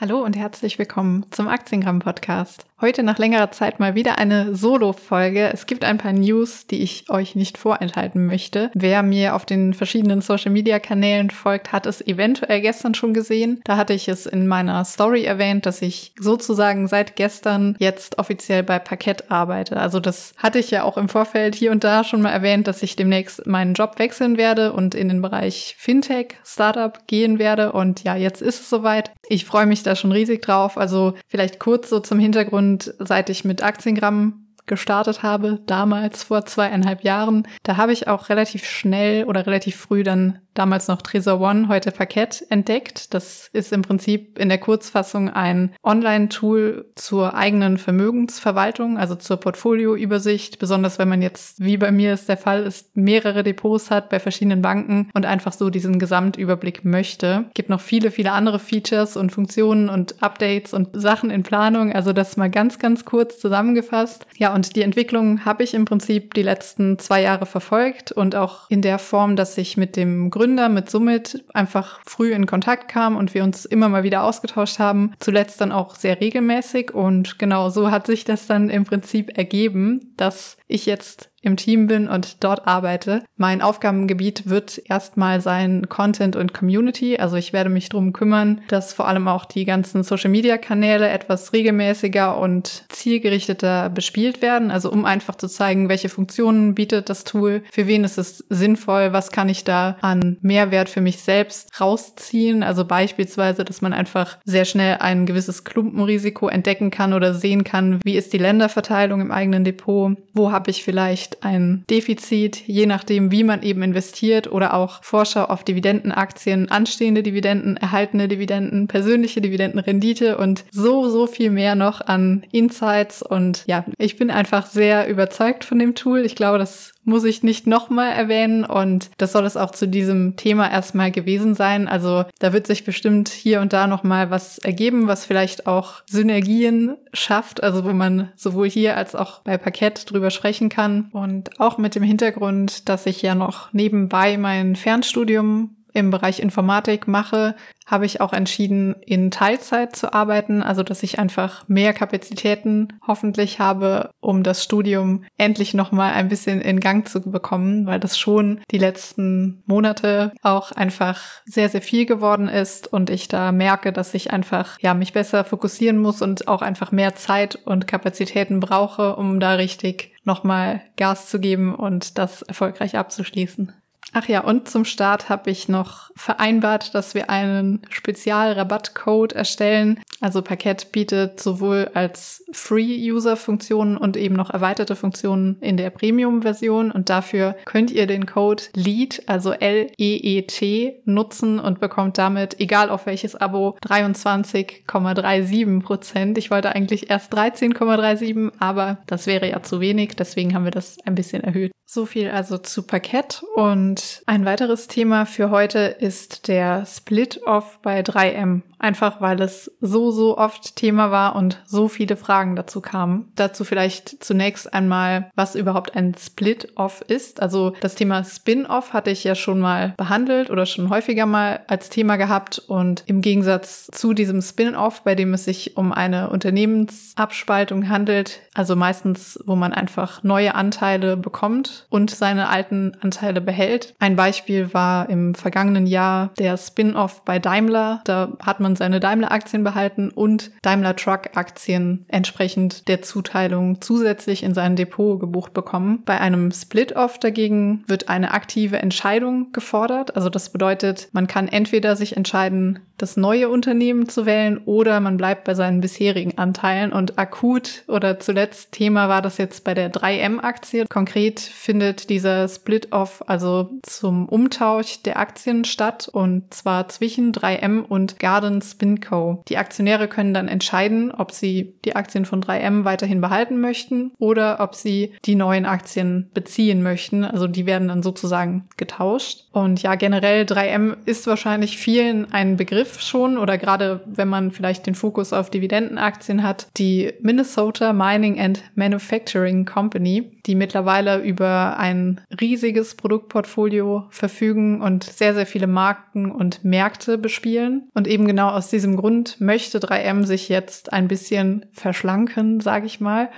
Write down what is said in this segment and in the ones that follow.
Hallo und herzlich willkommen zum Aktiengramm Podcast. Heute nach längerer Zeit mal wieder eine Solo-Folge. Es gibt ein paar News, die ich euch nicht vorenthalten möchte. Wer mir auf den verschiedenen Social-Media-Kanälen folgt, hat es eventuell gestern schon gesehen. Da hatte ich es in meiner Story erwähnt, dass ich sozusagen seit gestern jetzt offiziell bei Parkett arbeite. Also das hatte ich ja auch im Vorfeld hier und da schon mal erwähnt, dass ich demnächst meinen Job wechseln werde und in den Bereich Fintech, Startup gehen werde. Und ja, jetzt ist es soweit. Ich freue mich da schon riesig drauf. Also vielleicht kurz so zum Hintergrund und seit ich mit Aktiengramm gestartet habe, damals vor zweieinhalb Jahren, da habe ich auch relativ schnell oder relativ früh dann damals noch Trezor One, heute Parkett, entdeckt. Das ist im Prinzip in der Kurzfassung ein Online-Tool zur eigenen Vermögensverwaltung, also zur Portfolioübersicht, besonders wenn man jetzt, wie bei mir es der Fall ist, mehrere Depots hat bei verschiedenen Banken und einfach so diesen Gesamtüberblick möchte. Gibt noch viele, viele andere Features und Funktionen und Updates und Sachen in Planung. Also das mal ganz, ganz kurz zusammengefasst. Ja, und die Entwicklung habe ich im Prinzip die letzten zwei Jahre verfolgt und auch in der Form, dass ich mit dem Gründer, mit Summit, einfach früh in Kontakt kam und wir uns immer mal wieder ausgetauscht haben. Zuletzt dann auch sehr regelmäßig und genau so hat sich das dann im Prinzip ergeben, dass ich jetzt im Team bin und dort arbeite. Mein Aufgabengebiet wird erstmal sein Content und Community. Also ich werde mich drum kümmern, dass vor allem auch die ganzen Social-Media-Kanäle etwas regelmäßiger und zielgerichteter bespielt werden. Also um einfach zu zeigen, welche Funktionen bietet das Tool, für wen ist es sinnvoll, was kann ich da an Mehrwert für mich selbst rausziehen. Also beispielsweise, dass man einfach sehr schnell ein gewisses Klumpenrisiko entdecken kann oder sehen kann, wie ist die Länderverteilung im eigenen Depot, wo habe ich vielleicht vielleicht ein Defizit, je nachdem, wie man eben investiert oder auch Vorschau auf Dividendenaktien, anstehende Dividenden, erhaltene Dividenden, persönliche Dividendenrendite und so, so viel mehr noch an Insights. Und ja, ich bin einfach sehr überzeugt von dem Tool. Ich glaube, das muss ich nicht nochmal erwähnen. Und das soll es auch zu diesem Thema erstmal gewesen sein. Also da wird sich bestimmt hier und da nochmal was ergeben, was vielleicht auch Synergien schafft, also wo man sowohl hier als auch bei Parkett drüber sprechen kann. Und auch mit dem Hintergrund, dass ich ja noch nebenbei mein Fernstudium im Bereich Informatik mache, habe ich auch entschieden, in Teilzeit zu arbeiten, also dass ich einfach mehr Kapazitäten hoffentlich habe, um das Studium endlich noch mal ein bisschen in Gang zu bekommen, weil das schon die letzten Monate auch einfach sehr sehr viel geworden ist und ich da merke, dass ich einfach ja mich besser fokussieren muss und auch einfach mehr Zeit und Kapazitäten brauche, um da richtig noch mal Gas zu geben und das erfolgreich abzuschließen. Ach ja, und zum Start habe ich noch vereinbart, dass wir einen Spezialrabattcode erstellen. Also Parkett bietet sowohl als Free-User-Funktionen und eben noch erweiterte Funktionen in der Premium-Version. Und dafür könnt ihr den Code LEAD, also L-E-E-T, nutzen und bekommt damit, egal auf welches Abo, 23,37 Prozent. Ich wollte eigentlich erst 13,37, aber das wäre ja zu wenig. Deswegen haben wir das ein bisschen erhöht. So viel also zu Parkett. Und ein weiteres Thema für heute ist der Split-Off bei 3M. Einfach weil es so, so oft Thema war und so viele Fragen dazu kamen. Dazu vielleicht zunächst einmal, was überhaupt ein Split-Off ist. Also das Thema Spin-Off hatte ich ja schon mal behandelt oder schon häufiger mal als Thema gehabt. Und im Gegensatz zu diesem Spin-Off, bei dem es sich um eine Unternehmensabspaltung handelt, also meistens, wo man einfach neue Anteile bekommt, und seine alten Anteile behält. Ein Beispiel war im vergangenen Jahr der Spin-off bei Daimler. Da hat man seine Daimler-Aktien behalten und Daimler Truck-Aktien entsprechend der Zuteilung zusätzlich in sein Depot gebucht bekommen. Bei einem Split-off dagegen wird eine aktive Entscheidung gefordert. Also das bedeutet, man kann entweder sich entscheiden, das neue Unternehmen zu wählen oder man bleibt bei seinen bisherigen Anteilen. Und akut oder zuletzt Thema war das jetzt bei der 3M-Aktie. Konkret findet dieser Split-Off, also zum Umtausch der Aktien statt und zwar zwischen 3M und Garden Spin Co. Die Aktionäre können dann entscheiden, ob sie die Aktien von 3M weiterhin behalten möchten oder ob sie die neuen Aktien beziehen möchten. Also die werden dann sozusagen getauscht. Und ja, generell 3M ist wahrscheinlich vielen ein Begriff schon oder gerade wenn man vielleicht den Fokus auf Dividendenaktien hat, die Minnesota Mining and Manufacturing Company die mittlerweile über ein riesiges Produktportfolio verfügen und sehr, sehr viele Marken und Märkte bespielen. Und eben genau aus diesem Grund möchte 3M sich jetzt ein bisschen verschlanken, sage ich mal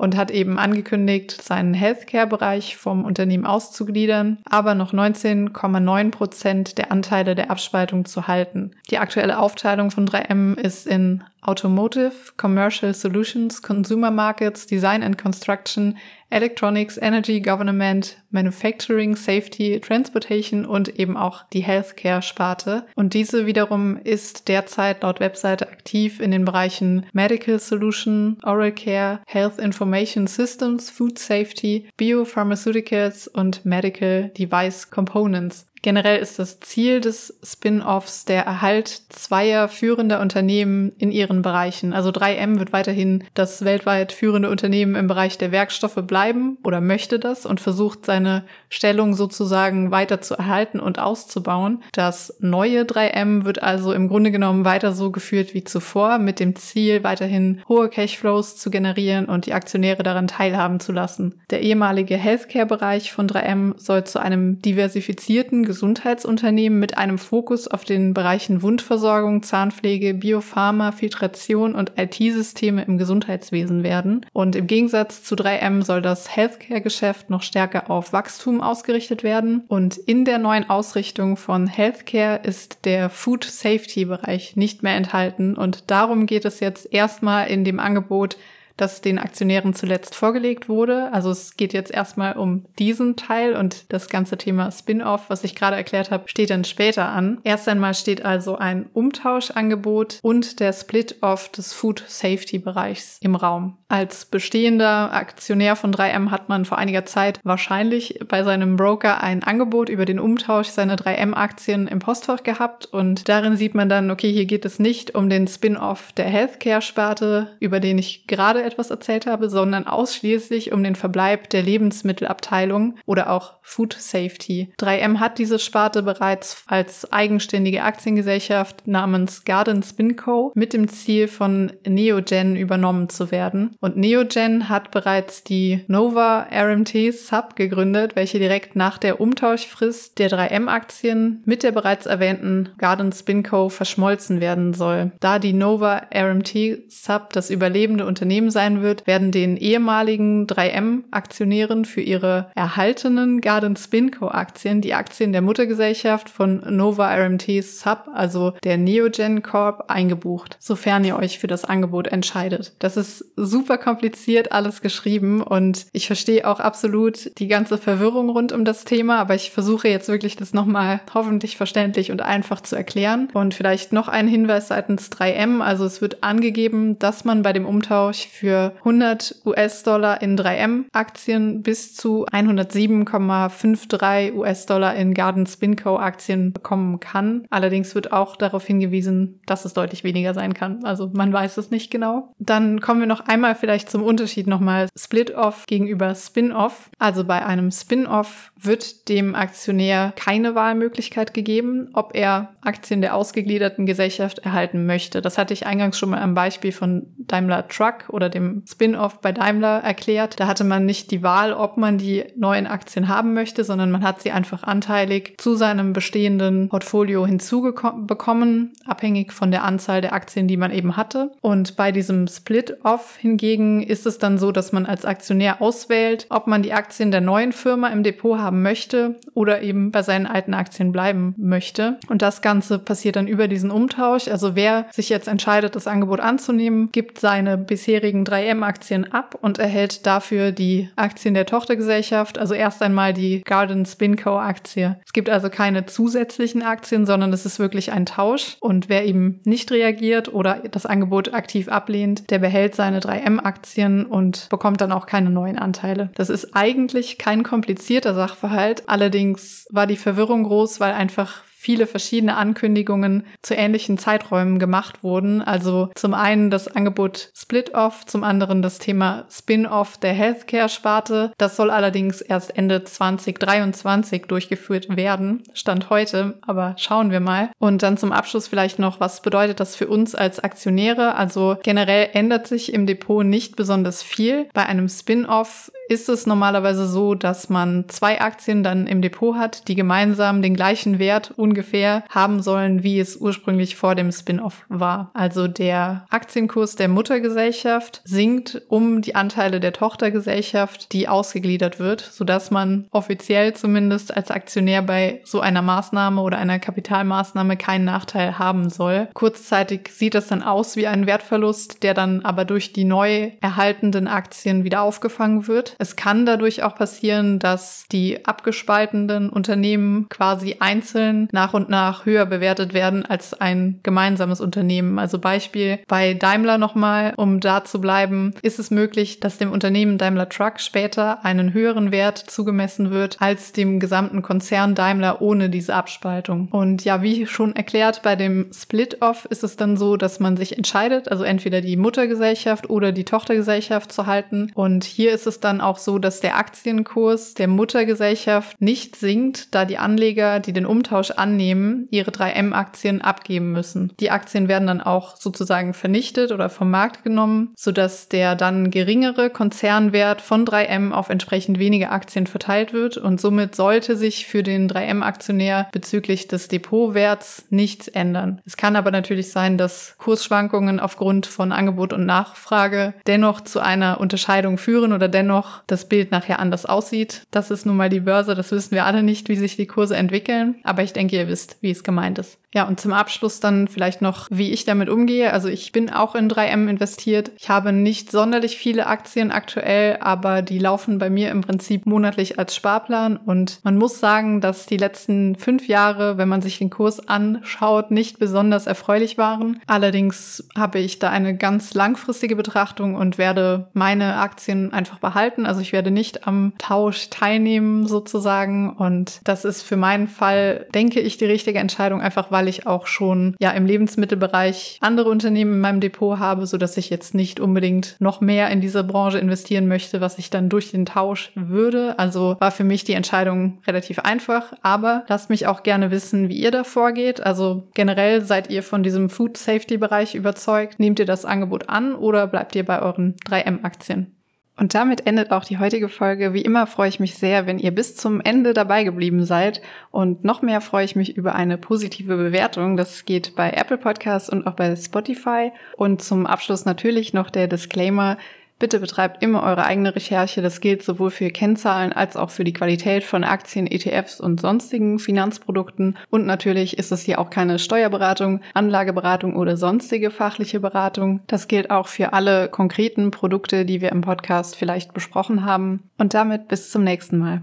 und hat eben angekündigt, seinen Healthcare-Bereich vom Unternehmen auszugliedern, aber noch 19,9 Prozent der Anteile der Abspaltung zu halten. Die aktuelle Aufteilung von 3M ist in Automotive, Commercial Solutions, Consumer Markets, Design and Construction, Electronics, Energy, Government, Manufacturing, Safety, Transportation und eben auch die Healthcare-Sparte. Und diese wiederum ist derzeit laut Webseite aktiv in den Bereichen Medical Solution, Oral Care, Health Information Systems, Food Safety, Biopharmaceuticals und Medical Device Components. Generell ist das Ziel des Spin-offs der Erhalt zweier führender Unternehmen in ihren Bereichen. Also 3M wird weiterhin das weltweit führende Unternehmen im Bereich der Werkstoffe bleiben oder möchte das und versucht seine Stellung sozusagen weiter zu erhalten und auszubauen. Das neue 3M wird also im Grunde genommen weiter so geführt wie zuvor mit dem Ziel, weiterhin hohe Cashflows zu generieren und die Aktionäre daran teilhaben zu lassen. Der ehemalige Healthcare-Bereich von 3M soll zu einem diversifizierten Gesundheitsunternehmen mit einem Fokus auf den Bereichen Wundversorgung, Zahnpflege, Biopharma, Filtration und IT-Systeme im Gesundheitswesen werden. Und im Gegensatz zu 3M soll das Healthcare-Geschäft noch stärker auf Wachstum ausgerichtet werden. Und in der neuen Ausrichtung von Healthcare ist der Food Safety-Bereich nicht mehr enthalten. Und darum geht es jetzt erstmal in dem Angebot das den Aktionären zuletzt vorgelegt wurde. Also es geht jetzt erstmal um diesen Teil und das ganze Thema Spin-off, was ich gerade erklärt habe, steht dann später an. Erst einmal steht also ein Umtauschangebot und der Split-off des Food Safety Bereichs im Raum. Als bestehender Aktionär von 3M hat man vor einiger Zeit wahrscheinlich bei seinem Broker ein Angebot über den Umtausch seiner 3M-Aktien im Postfach gehabt und darin sieht man dann, okay, hier geht es nicht um den Spin-off der Healthcare-Sparte, über den ich gerade etwas erzählt habe, sondern ausschließlich um den Verbleib der Lebensmittelabteilung oder auch Food Safety. 3M hat diese Sparte bereits als eigenständige Aktiengesellschaft namens Garden Spinco mit dem Ziel von Neogen übernommen zu werden. Und Neogen hat bereits die Nova RMT Sub gegründet, welche direkt nach der Umtauschfrist der 3M-Aktien mit der bereits erwähnten Garden Spinco verschmolzen werden soll. Da die Nova RMT Sub das überlebende Unternehmen sein wird, werden den ehemaligen 3M-Aktionären für ihre erhaltenen Garden Spinco-Aktien die Aktien der Muttergesellschaft von Nova RMT Sub, also der Neogen Corp, eingebucht, sofern ihr euch für das Angebot entscheidet. Das ist super kompliziert alles geschrieben und ich verstehe auch absolut die ganze Verwirrung rund um das Thema, aber ich versuche jetzt wirklich das nochmal hoffentlich verständlich und einfach zu erklären. Und vielleicht noch ein Hinweis seitens 3M, also es wird angegeben, dass man bei dem Umtausch für für 100 US-Dollar in 3M-Aktien bis zu 107,53 US-Dollar in Garden Spinco-Aktien bekommen kann. Allerdings wird auch darauf hingewiesen, dass es deutlich weniger sein kann. Also man weiß es nicht genau. Dann kommen wir noch einmal vielleicht zum Unterschied nochmal Split-Off gegenüber Spin-Off. Also bei einem Spin-Off wird dem Aktionär keine Wahlmöglichkeit gegeben, ob er Aktien der ausgegliederten Gesellschaft erhalten möchte. Das hatte ich eingangs schon mal am Beispiel von Daimler Truck oder dem Spin-off bei Daimler erklärt. Da hatte man nicht die Wahl, ob man die neuen Aktien haben möchte, sondern man hat sie einfach anteilig zu seinem bestehenden Portfolio hinzubekommen, abhängig von der Anzahl der Aktien, die man eben hatte. Und bei diesem Split-off hingegen ist es dann so, dass man als Aktionär auswählt, ob man die Aktien der neuen Firma im Depot haben möchte oder eben bei seinen alten Aktien bleiben möchte. Und das Ganze passiert dann über diesen Umtausch. Also wer sich jetzt entscheidet, das Angebot anzunehmen, gibt seine bisherigen 3M-Aktien ab und erhält dafür die Aktien der Tochtergesellschaft, also erst einmal die Garden Spinco Aktie. Es gibt also keine zusätzlichen Aktien, sondern es ist wirklich ein Tausch. Und wer eben nicht reagiert oder das Angebot aktiv ablehnt, der behält seine 3M-Aktien und bekommt dann auch keine neuen Anteile. Das ist eigentlich kein komplizierter Sachverhalt. Allerdings war die Verwirrung groß, weil einfach viele verschiedene Ankündigungen zu ähnlichen Zeiträumen gemacht wurden. Also zum einen das Angebot Split-Off, zum anderen das Thema Spin-Off der Healthcare-Sparte. Das soll allerdings erst Ende 2023 durchgeführt werden. Stand heute, aber schauen wir mal. Und dann zum Abschluss vielleicht noch, was bedeutet das für uns als Aktionäre? Also generell ändert sich im Depot nicht besonders viel. Bei einem Spin-Off ist es normalerweise so, dass man zwei Aktien dann im Depot hat, die gemeinsam den gleichen Wert ungefähr haben sollen, wie es ursprünglich vor dem Spin-off war. Also der Aktienkurs der Muttergesellschaft sinkt um die Anteile der Tochtergesellschaft, die ausgegliedert wird, sodass man offiziell zumindest als Aktionär bei so einer Maßnahme oder einer Kapitalmaßnahme keinen Nachteil haben soll. Kurzzeitig sieht das dann aus wie ein Wertverlust, der dann aber durch die neu erhaltenden Aktien wieder aufgefangen wird. Es kann dadurch auch passieren, dass die abgespaltenen Unternehmen quasi einzeln nach und nach höher bewertet werden als ein gemeinsames Unternehmen. Also Beispiel bei Daimler nochmal, um da zu bleiben, ist es möglich, dass dem Unternehmen Daimler Truck später einen höheren Wert zugemessen wird als dem gesamten Konzern Daimler ohne diese Abspaltung. Und ja, wie schon erklärt, bei dem Split-Off ist es dann so, dass man sich entscheidet, also entweder die Muttergesellschaft oder die Tochtergesellschaft zu halten. Und hier ist es dann auch so, dass der Aktienkurs der Muttergesellschaft nicht sinkt, da die Anleger, die den Umtausch annehmen, ihre 3M-Aktien abgeben müssen. Die Aktien werden dann auch sozusagen vernichtet oder vom Markt genommen, sodass der dann geringere Konzernwert von 3M auf entsprechend wenige Aktien verteilt wird und somit sollte sich für den 3M-Aktionär bezüglich des Depotwerts nichts ändern. Es kann aber natürlich sein, dass Kursschwankungen aufgrund von Angebot und Nachfrage dennoch zu einer Unterscheidung führen oder dennoch das Bild nachher anders aussieht. Das ist nun mal die Börse, das wissen wir alle nicht, wie sich die Kurse entwickeln, aber ich denke, ihr wisst, wie es gemeint ist. Ja, und zum Abschluss dann vielleicht noch, wie ich damit umgehe. Also ich bin auch in 3M investiert. Ich habe nicht sonderlich viele Aktien aktuell, aber die laufen bei mir im Prinzip monatlich als Sparplan. Und man muss sagen, dass die letzten fünf Jahre, wenn man sich den Kurs anschaut, nicht besonders erfreulich waren. Allerdings habe ich da eine ganz langfristige Betrachtung und werde meine Aktien einfach behalten. Also ich werde nicht am Tausch teilnehmen sozusagen. Und das ist für meinen Fall, denke ich, die richtige Entscheidung, einfach weil weil ich auch schon ja im Lebensmittelbereich andere Unternehmen in meinem Depot habe, so dass ich jetzt nicht unbedingt noch mehr in diese Branche investieren möchte, was ich dann durch den Tausch würde. Also war für mich die Entscheidung relativ einfach, aber lasst mich auch gerne wissen, wie ihr da vorgeht. Also generell seid ihr von diesem Food Safety Bereich überzeugt? Nehmt ihr das Angebot an oder bleibt ihr bei euren 3M Aktien? Und damit endet auch die heutige Folge. Wie immer freue ich mich sehr, wenn ihr bis zum Ende dabei geblieben seid. Und noch mehr freue ich mich über eine positive Bewertung. Das geht bei Apple Podcasts und auch bei Spotify. Und zum Abschluss natürlich noch der Disclaimer. Bitte betreibt immer eure eigene Recherche. Das gilt sowohl für Kennzahlen als auch für die Qualität von Aktien, ETFs und sonstigen Finanzprodukten. Und natürlich ist es hier auch keine Steuerberatung, Anlageberatung oder sonstige fachliche Beratung. Das gilt auch für alle konkreten Produkte, die wir im Podcast vielleicht besprochen haben. Und damit bis zum nächsten Mal.